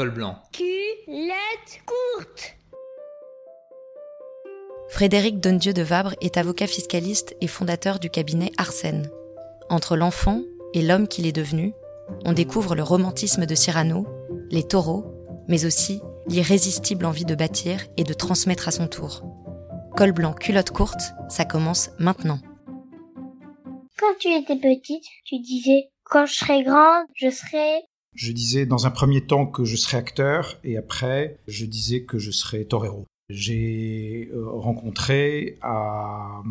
col blanc. Culotte courte. Frédéric Dondieu de Vabre est avocat fiscaliste et fondateur du cabinet Arsène. Entre l'enfant et l'homme qu'il est devenu, on découvre le romantisme de Cyrano, les taureaux, mais aussi l'irrésistible envie de bâtir et de transmettre à son tour. Col blanc, culotte courte, ça commence maintenant. Quand tu étais petite, tu disais quand je serai grande, je serai. Je disais dans un premier temps que je serais acteur et après je disais que je serais torero. J'ai euh, rencontré à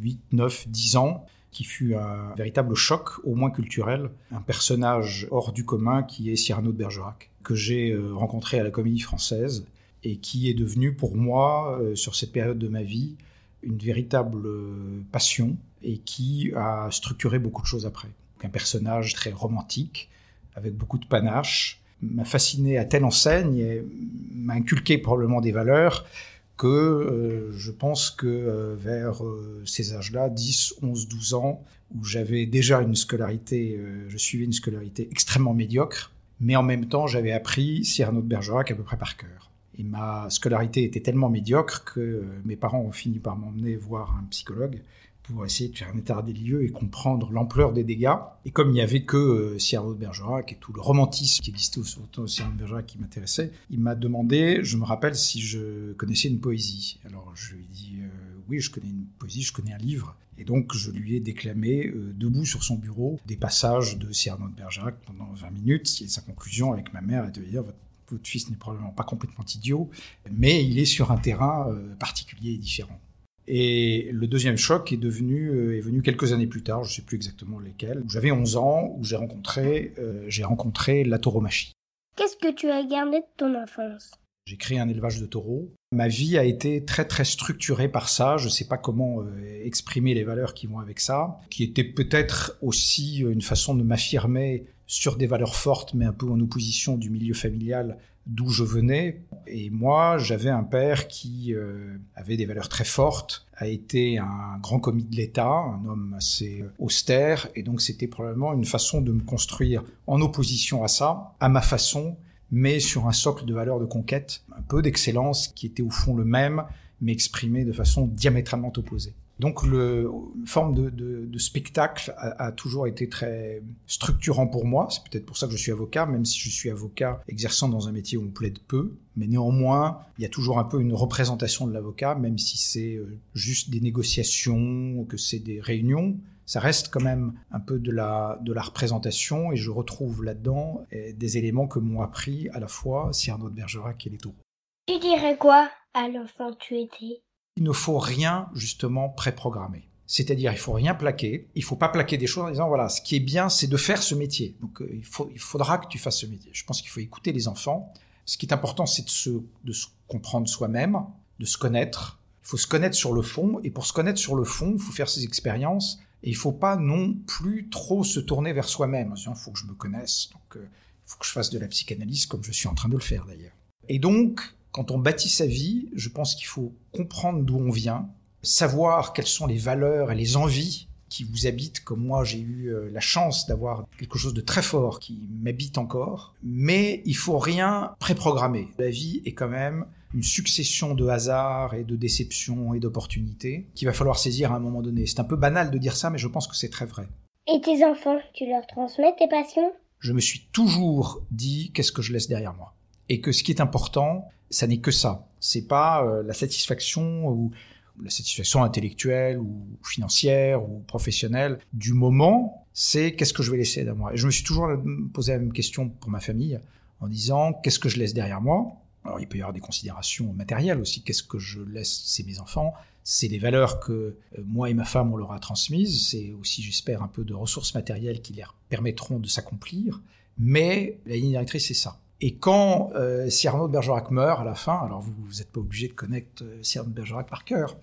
8, 9, 10 ans qui fut un véritable choc, au moins culturel, un personnage hors du commun qui est Cyrano de Bergerac, que j'ai euh, rencontré à la Comédie Française et qui est devenu pour moi, euh, sur cette période de ma vie, une véritable passion et qui a structuré beaucoup de choses après. Un personnage très romantique, avec beaucoup de panache, m'a fasciné à telle enseigne et m'a inculqué probablement des valeurs que euh, je pense que euh, vers euh, ces âges-là, 10, 11, 12 ans, où j'avais déjà une scolarité, je suivais une scolarité extrêmement médiocre, mais en même temps j'avais appris Cyrano de Bergerac à peu près par cœur. Et ma scolarité était tellement médiocre que mes parents ont fini par m'emmener voir un psychologue pour essayer de faire un état des lieux et comprendre l'ampleur des dégâts. Et comme il n'y avait que euh, Cyrano de Bergerac et tout le romantisme qui existait autour de Cyrano de Bergerac qui m'intéressait, il m'a demandé, je me rappelle, si je connaissais une poésie. Alors je lui ai dit, euh, oui, je connais une poésie, je connais un livre. Et donc je lui ai déclamé, euh, debout sur son bureau, des passages de Cyrano de Bergerac pendant 20 minutes. Et sa conclusion avec ma mère était de dire, votre votre fils n'est probablement pas complètement idiot, mais il est sur un terrain euh, particulier et différent. Et le deuxième choc est devenu euh, est venu quelques années plus tard, je ne sais plus exactement lesquels. J'avais 11 ans où j'ai rencontré euh, j'ai rencontré la tauromachie. Qu'est-ce que tu as gardé de ton enfance? J'ai créé un élevage de taureaux. Ma vie a été très très structurée par ça. Je ne sais pas comment euh, exprimer les valeurs qui vont avec ça, qui était peut-être aussi une façon de m'affirmer sur des valeurs fortes, mais un peu en opposition du milieu familial d'où je venais. Et moi, j'avais un père qui euh, avait des valeurs très fortes, a été un grand commis de l'État, un homme assez austère, et donc c'était probablement une façon de me construire en opposition à ça, à ma façon, mais sur un socle de valeurs de conquête, un peu d'excellence qui était au fond le même, mais exprimé de façon diamétralement opposée. Donc le forme de, spectacle a, toujours été très structurant pour moi. C'est peut-être pour ça que je suis avocat, même si je suis avocat exerçant dans un métier où on plaide peu. Mais néanmoins, il y a toujours un peu une représentation de l'avocat, même si c'est euh, juste des négociations, que c'est des réunions. Ça reste quand même un peu de la, représentation et je retrouve là-dedans eh, des éléments que m'ont appris à la fois Cyrano de Bergerac et les taureaux. Tu dirais quoi à l'enfant tu étais il ne faut rien justement préprogrammer. C'est-à-dire, il faut rien plaquer. Il faut pas plaquer des choses en disant voilà, ce qui est bien, c'est de faire ce métier. Donc, euh, il, faut, il faudra que tu fasses ce métier. Je pense qu'il faut écouter les enfants. Ce qui est important, c'est de se, de se comprendre soi-même, de se connaître. Il faut se connaître sur le fond. Et pour se connaître sur le fond, il faut faire ses expériences. Et il faut pas non plus trop se tourner vers soi-même. Il faut que je me connaisse. Donc, euh, il faut que je fasse de la psychanalyse comme je suis en train de le faire d'ailleurs. Et donc, quand on bâtit sa vie, je pense qu'il faut comprendre d'où on vient, savoir quelles sont les valeurs et les envies qui vous habitent, comme moi j'ai eu euh, la chance d'avoir quelque chose de très fort qui m'habite encore, mais il faut rien préprogrammer. La vie est quand même une succession de hasards et de déceptions et d'opportunités qu'il va falloir saisir à un moment donné. C'est un peu banal de dire ça, mais je pense que c'est très vrai. Et tes enfants, tu leur transmets tes passions? Je me suis toujours dit qu'est-ce que je laisse derrière moi? Et que ce qui est important, ça n'est que ça. C'est pas euh, la satisfaction ou la satisfaction intellectuelle ou financière ou professionnelle du moment, c'est qu'est-ce que je vais laisser derrière moi. Et je me suis toujours posé la même question pour ma famille en disant qu'est-ce que je laisse derrière moi? Alors il peut y avoir des considérations matérielles aussi. Qu'est-ce que je laisse c'est mes enfants? C'est les valeurs que euh, moi et ma femme on leur a transmises. C'est aussi j'espère un peu de ressources matérielles qui leur permettront de s'accomplir. Mais la ligne directrice c'est ça. Et quand euh, Cyrano de Bergerac meurt à la fin, alors vous n'êtes pas obligé de connaître euh, Cyrano de Bergerac par cœur,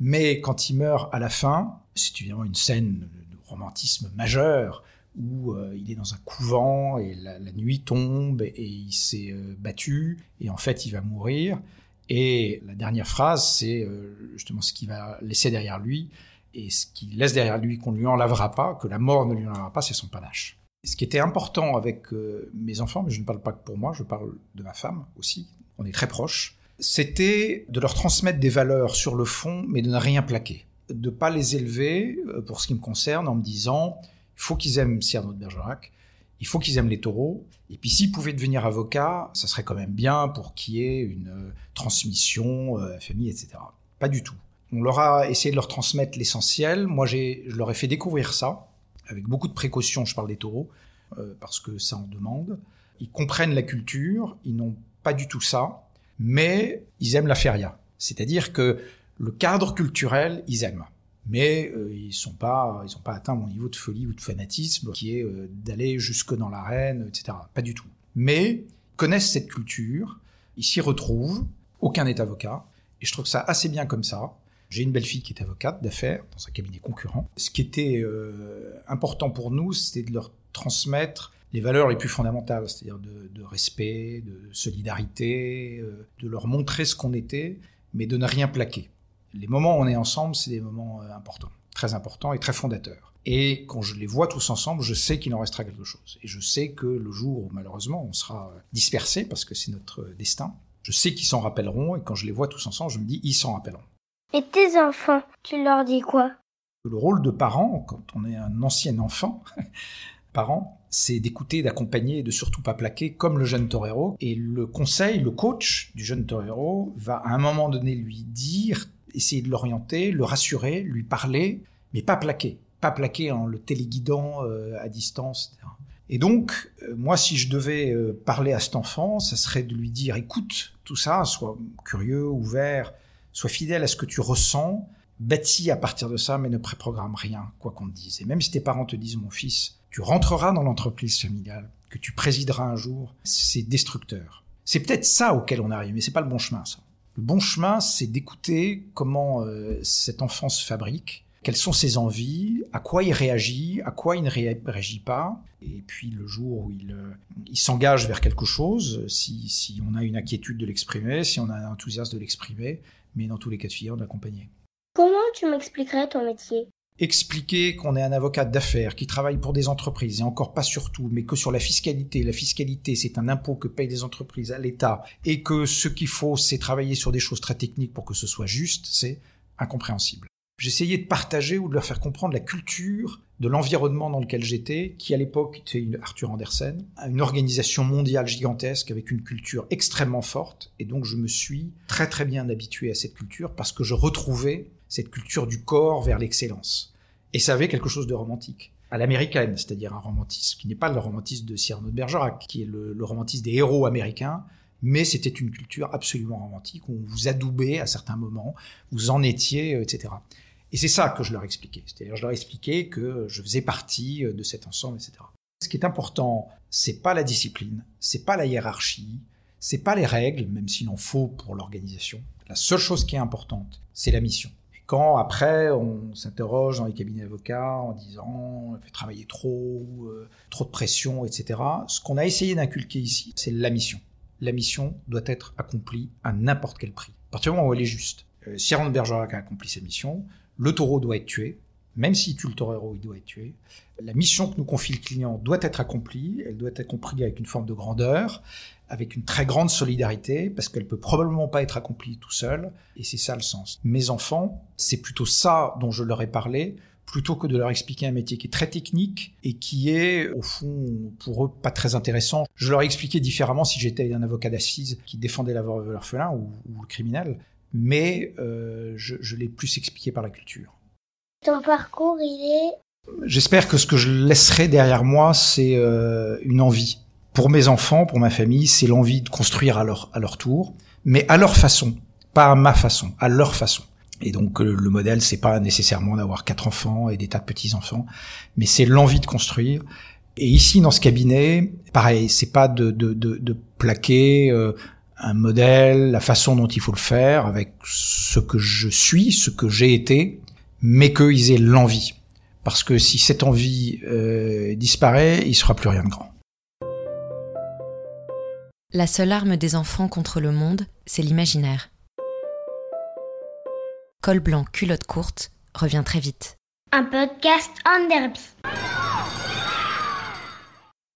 mais quand il meurt à la fin, c'est évidemment une scène de romantisme majeur où euh, il est dans un couvent et la, nuit tombe et, il s'est euh, battu et en fait il va mourir. Et la dernière phrase, c'est justement ce qu'il va laisser derrière lui et ce qu'il laisse derrière lui qu'on ne lui enlèvera pas, que la mort ne lui enlèvera pas, c'est son panache. Ce qui était important avec euh, mes enfants, mais je ne parle pas que pour moi, je parle de ma femme aussi, on est très proches, c'était de leur transmettre des valeurs sur le fond, mais de ne rien plaquer. De pas les élever, euh, pour ce qui me concerne, en me disant, il faut qu'ils aiment Cyrano de Bergerac, il faut qu'ils aiment les taureaux, et puis s'ils pouvaient devenir avocats, ça serait quand même bien pour qu'il y ait une euh, transmission famille, etc. Pas du tout. On leur a essayé de leur transmettre l'essentiel. Moi, je leur ai fait découvrir ça avec beaucoup de précautions, je parle des taureaux, euh, parce que ça en demande. Ils comprennent la culture, ils n'ont pas du tout ça, mais ils aiment la feria. C'est-à-dire que le cadre culturel, ils aiment. Mais euh, ils sont pas, ils n'ont pas atteint mon niveau de folie ou de fanatisme qui est euh, d'aller jusque dans l'arène, etc. Pas du tout. Mais ils connaissent cette culture, ils s'y retrouvent. Aucun n'est avocat, et je trouve ça assez bien comme ça. J'ai une belle fille qui est avocate d'affaires dans un cabinet concurrent. Ce qui était euh, important pour nous, c'était de leur transmettre les valeurs les plus fondamentales, c'est-à-dire de, respect, de solidarité, euh, de leur montrer ce qu'on était, mais de ne rien plaquer. Les moments où on est ensemble, c'est des moments euh, importants, très importants et très fondateurs. Et quand je les vois tous ensemble, je sais qu'il en restera quelque chose. Et je sais que le jour où malheureusement on sera dispersé, parce que c'est notre destin, je sais qu'ils s'en rappelleront, et quand je les vois tous ensemble, je me dis, ils s'en rappelleront. Et tes enfants, tu leur dis quoi? Le rôle de parent, quand on est un ancien enfant, parent, c'est d'écouter, d'accompagner et de surtout pas plaquer comme le jeune torero. Et le conseil, le coach du jeune torero va à un moment donné lui dire, essayer de l'orienter, le rassurer, lui parler, mais pas plaquer. Pas plaquer en le téléguidant euh, à distance, etc. Et donc, euh, moi, si je devais euh, parler à cet enfant, ça serait de lui dire, écoute tout ça, sois curieux, ouvert, Sois fidèle à ce que tu ressens, bâtis à partir de ça, mais ne préprogramme rien, quoi qu'on te dise. Et même si tes parents te disent, mon fils, tu rentreras dans l'entreprise familiale, que tu présideras un jour, c'est destructeur. C'est peut-être ça auquel on arrive, mais c'est pas le bon chemin, ça. Le bon chemin, c'est d'écouter comment euh, cet enfant se fabrique, quelles sont ses envies, à quoi il réagit, à quoi il ne réagit pas. Et puis le jour où il, euh, il s'engage vers quelque chose, si, si on a une inquiétude de l'exprimer, si on a un enthousiasme de l'exprimer, mais dans tous les cas de figure, d'accompagner. Comment tu m'expliquerais ton métier? Expliquer qu'on est un avocat d'affaires qui travaille pour des entreprises, et encore pas surtout, mais que sur la fiscalité, la fiscalité c'est un impôt que payent les entreprises à l'État, et que ce qu'il faut c'est travailler sur des choses très techniques pour que ce soit juste, c'est incompréhensible. J'essayais de partager ou de leur faire comprendre la culture de l'environnement dans lequel j'étais, qui à l'époque était une Arthur Andersen, une organisation mondiale gigantesque avec une culture extrêmement forte, et donc je me suis très très bien habitué à cette culture parce que je retrouvais cette culture du corps vers l'excellence. Et ça avait quelque chose de romantique à l'américaine, c'est-à-dire un romantisme qui n'est pas le romantisme de Cyrano de Bergerac, qui est le, le romantisme des héros américains, mais c'était une culture absolument romantique où on vous adoubait à certains moments, vous en étiez, etc. Et c'est ça que je leur expliquais. C'est-à-dire, je leur expliquais que je faisais partie euh, de cet ensemble, etc. Ce qui est important, c'est pas la discipline, c'est pas la hiérarchie, c'est pas les règles, même s'il en faut pour l'organisation. La seule chose qui est importante, c'est la mission. Et quand après on s'interroge dans les cabinets d'avocats en disant on fait travailler trop, euh, trop de pression, etc. Ce qu'on a essayé d'inculquer ici, c'est la mission. La mission doit être accomplie à n'importe quel prix. À partir du moment où elle est juste. Euh, Cyrano Bergerac a accompli sa mission, le taureau doit être tué, même s'il tue le taureau, il doit être tué. La mission que nous confie le client doit être accomplie, elle doit être accomplie avec une forme de grandeur, avec une très grande solidarité, parce qu'elle peut probablement pas être accomplie tout seul, et c'est ça le sens. Mes enfants, c'est plutôt ça dont je leur ai parlé, plutôt que de leur expliquer un métier qui est très technique et qui est, au fond, pour eux, pas très intéressant. Je leur ai expliqué différemment si j'étais un avocat d'assises qui défendait l'orphelin ou, ou le criminel mais euh, je, l'ai plus expliqué par la culture. Ton parcours, il est... J'espère que ce que je laisserai derrière moi, c'est euh, une envie. Pour mes enfants, pour ma famille, c'est l'envie de construire à leur, à leur tour, mais à leur façon, pas à ma façon, à leur façon. Et donc euh, le modèle, c'est pas nécessairement d'avoir quatre enfants et des tas de petits enfants, mais c'est l'envie de construire. Et ici, dans ce cabinet, pareil, c'est pas de, de, de, de plaquer euh, un modèle, la façon dont il faut le faire, avec ce que je suis, ce que j'ai été, mais qu'ils aient l'envie. Parce que si cette envie euh, disparaît, il ne sera plus rien de grand. La seule arme des enfants contre le monde, c'est l'imaginaire. Col blanc, culotte courte revient très vite. Un podcast en derby.